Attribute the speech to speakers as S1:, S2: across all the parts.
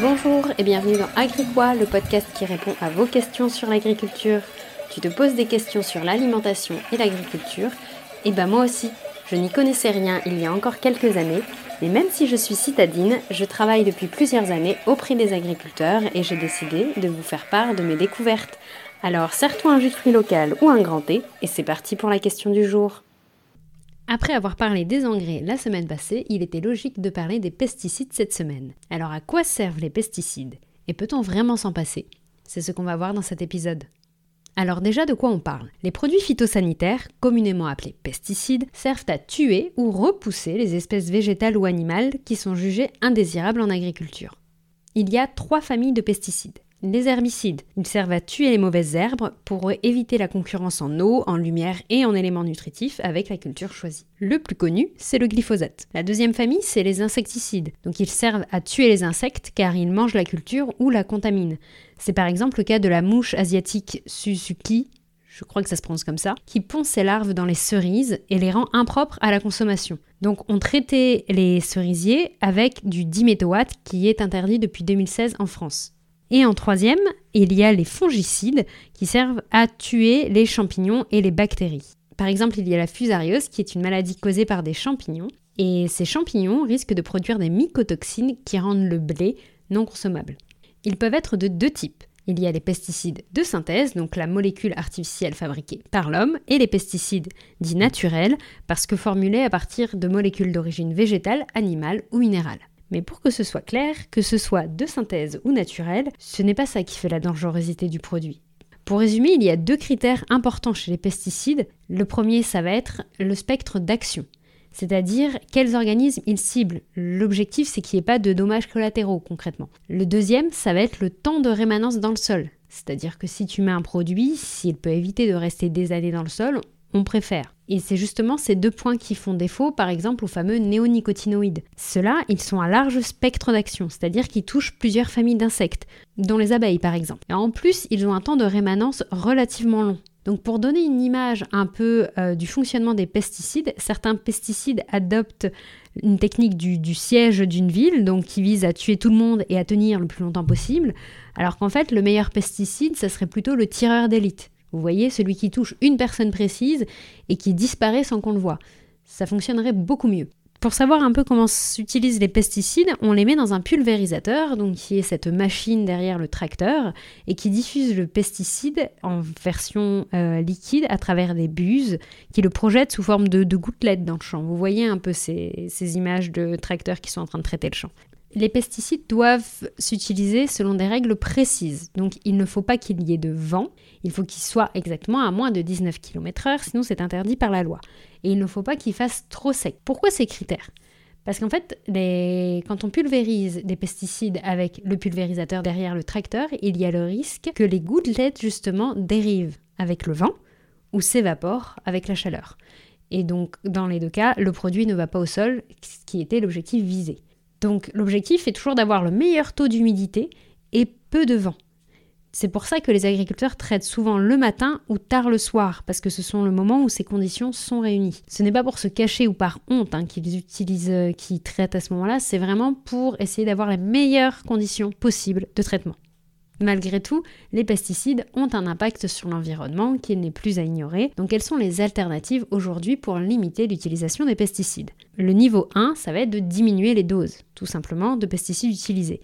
S1: Bonjour et bienvenue dans Agricois, le podcast qui répond à vos questions sur l'agriculture. Tu te poses des questions sur l'alimentation et l'agriculture Et ben moi aussi, je n'y connaissais rien il y a encore quelques années, mais même si je suis citadine, je travaille depuis plusieurs années auprès des agriculteurs et j'ai décidé de vous faire part de mes découvertes. Alors serre-toi un jus de local ou un grand thé et c'est parti pour la question du jour. Après avoir parlé des engrais la semaine passée, il était logique de parler des pesticides cette semaine. Alors à quoi servent les pesticides? Et peut-on vraiment s'en passer? C'est ce qu'on va voir dans cet épisode. Alors déjà de quoi on parle? Les produits phytosanitaires, communément appelés pesticides, servent à tuer ou repousser les espèces végétales ou animales qui sont jugées indésirables en agriculture. Il y a trois familles de pesticides. Les herbicides, ils servent à tuer les mauvaises herbes pour éviter la concurrence en eau, en lumière et en éléments nutritifs avec la culture choisie. Le plus connu, c'est le glyphosate. La deuxième famille, c'est les insecticides. Donc ils servent à tuer les insectes car ils mangent la culture ou la contaminent. C'est par exemple le cas de la mouche asiatique Suzuki, je crois que ça se prononce comme ça, qui pond ses larves dans les cerises et les rend impropres à la consommation. Donc on traitait les cerisiers avec du diméthoate qui est interdit depuis 2016 en France. Et en troisième, il y a les fongicides qui servent à tuer les champignons et les bactéries. Par exemple, il y a la fusariose qui est une maladie causée par des champignons. Et ces champignons risquent de produire des mycotoxines qui rendent le blé non consommable. Ils peuvent être de deux types. Il y a les pesticides de synthèse, donc la molécule artificielle fabriquée par l'homme, et les pesticides dits naturels, parce que formulés à partir de molécules d'origine végétale, animale ou minérale. Mais pour que ce soit clair, que ce soit de synthèse ou naturel, ce n'est pas ça qui fait la dangerosité du produit. Pour résumer, il y a deux critères importants chez les pesticides. Le premier, ça va être le spectre d'action, c'est-à-dire quels organismes ils ciblent. L'objectif, c'est qu'il n'y ait pas de dommages collatéraux concrètement. Le deuxième, ça va être le temps de rémanence dans le sol. C'est-à-dire que si tu mets un produit, s'il peut éviter de rester des années dans le sol, on préfère. Et c'est justement ces deux points qui font défaut, par exemple, aux fameux néonicotinoïdes. Ceux-là, ils sont à large spectre d'action, c'est-à-dire qu'ils touchent plusieurs familles d'insectes, dont les abeilles par exemple. Et en plus, ils ont un temps de rémanence relativement long. Donc pour donner une image un peu euh, du fonctionnement des pesticides, certains pesticides adoptent une technique du, du siège d'une ville, donc qui vise à tuer tout le monde et à tenir le plus longtemps possible, alors qu'en fait le meilleur pesticide, ça serait plutôt le tireur d'élite. Vous voyez, celui qui touche une personne précise et qui disparaît sans qu'on le voit. Ça fonctionnerait beaucoup mieux. Pour savoir un peu comment s'utilisent les pesticides, on les met dans un pulvérisateur, donc qui est cette machine derrière le tracteur, et qui diffuse le pesticide en version euh, liquide à travers des buses, qui le projettent sous forme de, gouttelettes dans le champ. Vous voyez un peu ces, ces images de tracteurs qui sont en train de traiter le champ. Les pesticides doivent s'utiliser selon des règles précises. Donc il ne faut pas qu'il y ait de vent, il faut qu'il soit exactement à moins de 19 km/h, sinon c'est interdit par la loi. Et il ne faut pas qu'il fasse trop sec. Pourquoi ces critères? Parce qu'en fait, quand on pulvérise des pesticides avec le pulvérisateur derrière le tracteur, il y a le risque que les gouttelettes justement dérivent avec le vent ou s'évaporent avec la chaleur. Et donc, dans les deux cas, le produit ne va pas au sol, ce qui était l'objectif visé. Donc l'objectif est toujours d'avoir le meilleur taux d'humidité et peu de vent. C'est pour ça que les agriculteurs traitent souvent le matin ou tard le soir, parce que ce sont le moment où ces conditions sont réunies. Ce n'est pas pour se cacher ou par honte hein, qu'ils utilisent, euh, qu'ils traitent à ce moment-là, c'est vraiment pour essayer d'avoir les meilleures conditions possibles de traitement. Malgré tout, les pesticides ont un impact sur l'environnement qui n'est plus à ignorer, donc quelles sont les alternatives aujourd'hui pour limiter l'utilisation des pesticides? Le niveau 1, ça va être de diminuer les doses, tout simplement, de pesticides utilisés.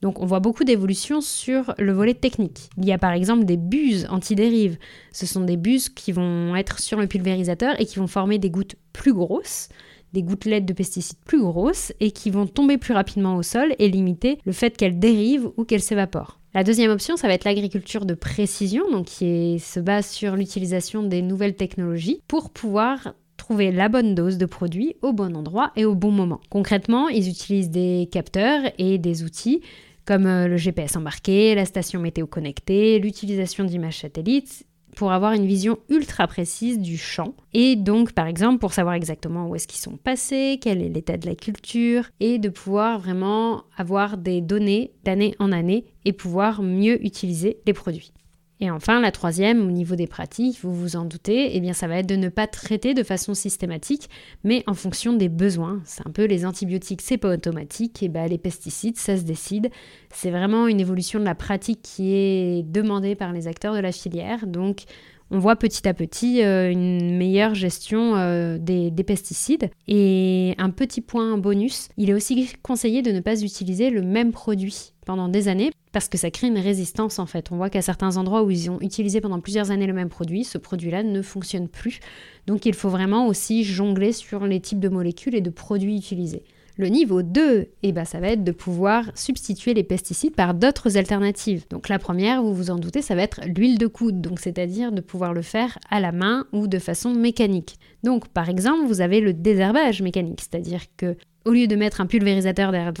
S1: Donc on voit beaucoup d'évolutions sur le volet technique. Il y a par exemple des buses anti-dérive. Ce sont des buses qui vont être sur le pulvérisateur et qui vont former des gouttes plus grosses, des gouttelettes de pesticides plus grosses et qui vont tomber plus rapidement au sol et limiter le fait qu'elles dérivent ou qu'elles s'évaporent. La deuxième option, ça va être l'agriculture de précision, donc qui se base sur l'utilisation des nouvelles technologies pour pouvoir trouver la bonne dose de produits au bon endroit et au bon moment. Concrètement, ils utilisent des capteurs et des outils comme euh, le GPS embarqué, la station météo connectée, l'utilisation d'images satellites pour avoir une vision ultra précise du champ. Et donc, par exemple, pour savoir exactement où est-ce qu'ils sont passés, quel est l'état de la culture, et de pouvoir vraiment avoir des données d'année en année et pouvoir mieux utiliser les produits. Et enfin, la troisième, au niveau des pratiques, vous vous en doutez, eh bien ça va être de ne pas traiter de façon systématique, mais en fonction des besoins. C'est un peu les antibiotiques, c'est pas automatique, et ben les pesticides, ça se décide. C'est vraiment une évolution de la pratique qui est demandée par les acteurs de la filière. Donc on voit petit à petit euh, une meilleure gestion euh, des, des, pesticides. Et un petit point bonus, il est aussi conseillé de ne pas utiliser le même produit pendant des années parce que ça crée une résistance en fait. On voit qu'à certains endroits où ils ont utilisé pendant plusieurs années le même produit, ce produit-là ne fonctionne plus. Donc il faut vraiment aussi jongler sur les types de molécules et de produits utilisés. Le niveau 2, eh ben, ça va être de pouvoir substituer les pesticides par d'autres alternatives. Donc la première, vous vous en doutez, ça va être l'huile de coude, donc c'est-à-dire de pouvoir le faire à la main ou de façon mécanique. Donc par exemple, vous avez le désherbage mécanique, c'est-à-dire que au lieu de mettre un pulvérisateur derrière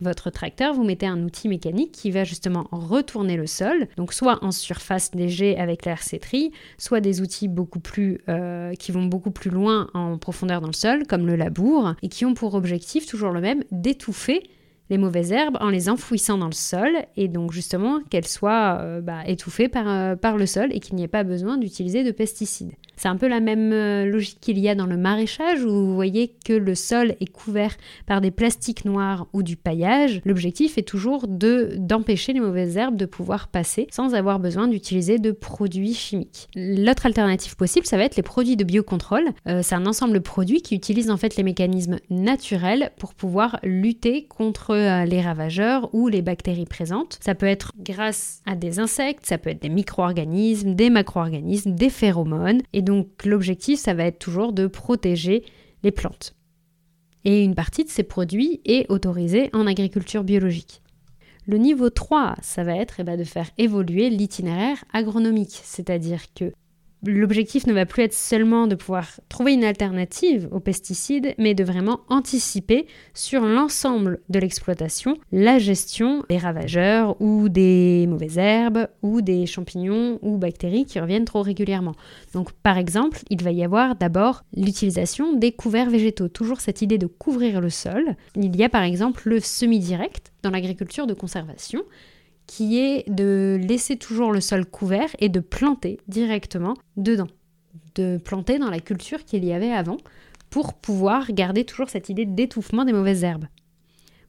S1: votre tracteur, vous mettez un outil mécanique qui va justement retourner le sol, donc soit en surface léger avec la soit des outils beaucoup plus, euh, qui vont beaucoup plus loin en profondeur dans le sol, comme le labour, et qui ont pour objectif toujours le même, d'étouffer les mauvaises herbes en les enfouissant dans le sol et donc justement qu'elles soient euh, bah, étouffées euh, par le sol et qu'il n'y ait pas besoin d'utiliser de pesticides. C'est un peu la même euh, logique qu'il y a dans le maraîchage où vous voyez que le sol est couvert par des plastiques noirs ou du paillage. L'objectif est toujours de d'empêcher les mauvaises herbes de pouvoir passer sans avoir besoin d'utiliser de produits chimiques. L'autre alternative possible, ça va être les produits de biocontrôle. Euh, c'est un ensemble de produits qui utilisent en fait les mécanismes naturels pour pouvoir lutter contre euh, les ravageurs ou les bactéries présentes. Ça peut être grâce à des insectes, ça peut être des micro-organismes, des macro-organismes, des phéromones et l'objectif, ça va être toujours de protéger les plantes. Et une partie de ces produits est autorisée en agriculture biologique. Le niveau 3, ça va être eh ben, de faire évoluer l'itinéraire agronomique, c'est-à-dire que L'objectif ne va plus être seulement de pouvoir trouver une alternative aux pesticides, mais de vraiment anticiper sur l'ensemble de l'exploitation la gestion des ravageurs ou des mauvaises herbes ou des champignons ou bactéries qui reviennent trop régulièrement. Donc par exemple, il va y avoir d'abord l'utilisation des couverts végétaux, toujours cette idée de couvrir le sol. Il y a par exemple le semi-direct dans l'agriculture de conservation qui est de laisser toujours le sol couvert et de planter directement dedans, de planter dans la culture qu'il y avait avant pour pouvoir garder toujours cette idée d'étouffement des mauvaises herbes.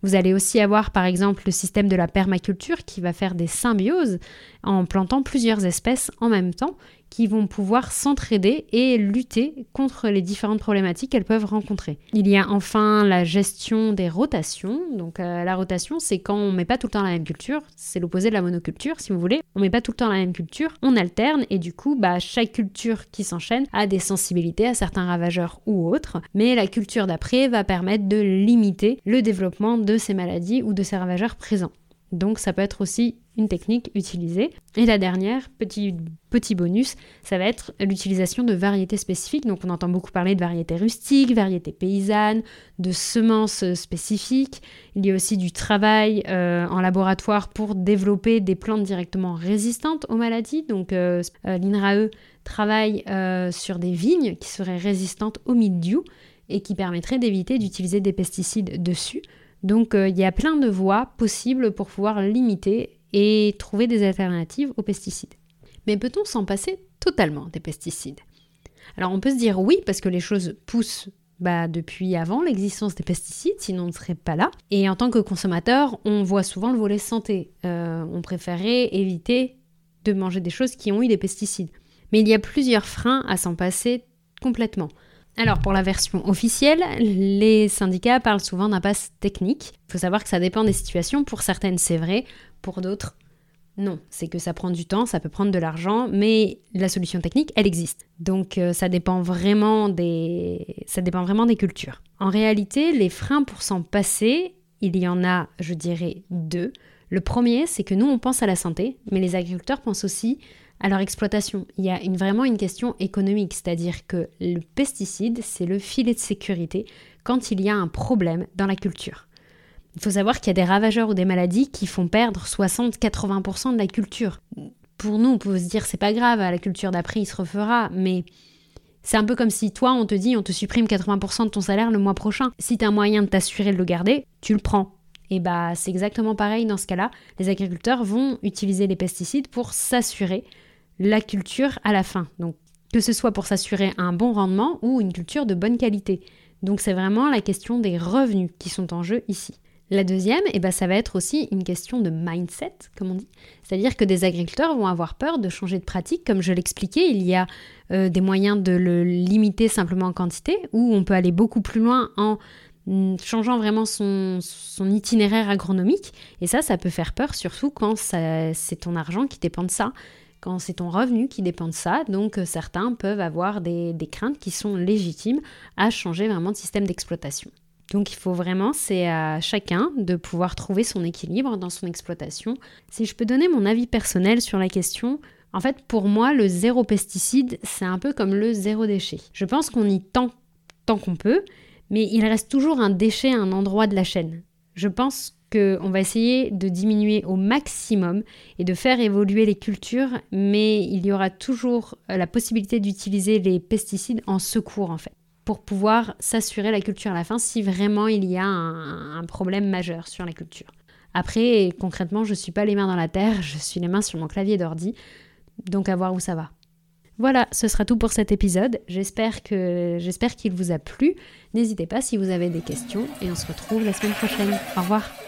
S1: Vous allez aussi avoir par exemple le système de la permaculture qui va faire des symbioses en plantant plusieurs espèces en même temps qui vont pouvoir s'entraider et lutter contre les différentes problématiques qu'elles peuvent rencontrer. Il y a enfin la gestion des rotations. Donc euh, la rotation, c'est quand on met pas tout le temps la même culture, c'est l'opposé de la monoculture si vous voulez. On met pas tout le temps la même culture, on alterne et du coup, bah, chaque culture qui s'enchaîne a des sensibilités à certains ravageurs ou autres, mais la culture d'après va permettre de limiter le développement de ces maladies ou de ces ravageurs présents. Donc ça peut être aussi une technique utilisée. Et la dernière, petit, bonus, ça va être l'utilisation de variétés spécifiques. Donc on entend beaucoup parler de variétés rustiques, variétés paysannes, de semences spécifiques. Il y a aussi du travail euh, en laboratoire pour développer des plantes directement résistantes aux maladies. Donc euh, euh, l'INRAE travaille sur des vignes qui seraient résistantes au mildiou et qui permettraient d'éviter d'utiliser des pesticides dessus. Donc il y a plein de voies possibles pour pouvoir limiter et trouver des alternatives aux pesticides. Mais peut-on s'en passer totalement des pesticides? Alors on peut se dire oui parce que les choses poussent bah, depuis avant l'existence des pesticides, sinon on ne serait pas là. Et en tant que consommateur, on voit souvent le volet santé. Euh, on préférait éviter de manger des choses qui ont eu des pesticides. Mais il y a plusieurs freins à s'en passer complètement. Alors pour la version officielle, les syndicats parlent souvent d'impasse technique. Il faut savoir que ça dépend des situations. Pour certaines, c'est vrai. Pour d'autres, non. C'est que ça prend du temps, ça peut prendre de l'argent, mais la solution technique, elle existe. Donc euh, ça dépend vraiment des ça dépend vraiment des cultures. En réalité, les freins pour s'en passer, il y en a, je dirais, deux. Le premier, c'est que nous, on pense à la santé, mais les agriculteurs pensent aussi à leur exploitation. Il y a une, vraiment une question économique, c'est-à-dire que le pesticide, c'est le filet de sécurité quand il y a un problème dans la culture. Il faut savoir qu'il y a des ravageurs ou des maladies qui font perdre 60-80% de la culture. Pour nous, on peut se dire c'est pas grave, la culture d'après il se refera, mais c'est un peu comme si toi on te dit on te supprime 80% de ton salaire le mois prochain. Si tu as un moyen de t'assurer de le garder, tu le prends. Et bah c'est exactement pareil dans ce cas-là. Les agriculteurs vont utiliser les pesticides pour s'assurer la culture à la fin. Donc que ce soit pour s'assurer un bon rendement ou une culture de bonne qualité. Donc c'est vraiment la question des revenus qui sont en jeu ici. La deuxième, eh ben, ça va être aussi une question de mindset, comme on dit. C'est-à-dire que des agriculteurs vont avoir peur de changer de pratique. Comme je l'expliquais, il y a euh, des moyens de le limiter simplement en quantité, ou on peut aller beaucoup plus loin en mm, changeant vraiment son, son itinéraire agronomique. Et ça, ça peut faire peur, surtout quand c'est ton argent qui dépend de ça quand c'est ton revenu qui dépend de ça. Donc euh, certains peuvent avoir des, craintes qui sont légitimes à changer vraiment de système d'exploitation. Donc il faut vraiment, c'est à chacun de pouvoir trouver son équilibre dans son exploitation. Si je peux donner mon avis personnel sur la question, en fait pour moi le zéro pesticide c'est un peu comme le zéro déchet. Je pense qu'on y tend tant qu'on peut, mais il reste toujours un déchet à un endroit de la chaîne. Je pense qu'on va essayer de diminuer au maximum et de faire évoluer les cultures, mais il y aura toujours la possibilité d'utiliser les pesticides en secours en fait, pour pouvoir s'assurer la culture à la fin si vraiment il y a un, problème majeur sur la culture. Après, concrètement, je ne suis pas les mains dans la terre, je suis les mains sur mon clavier d'ordi, donc à voir où ça va. Voilà, ce sera tout pour cet épisode. J'espère que j'espère qu'il vous a plu. N'hésitez pas si vous avez des questions et on se retrouve la semaine prochaine. Au revoir.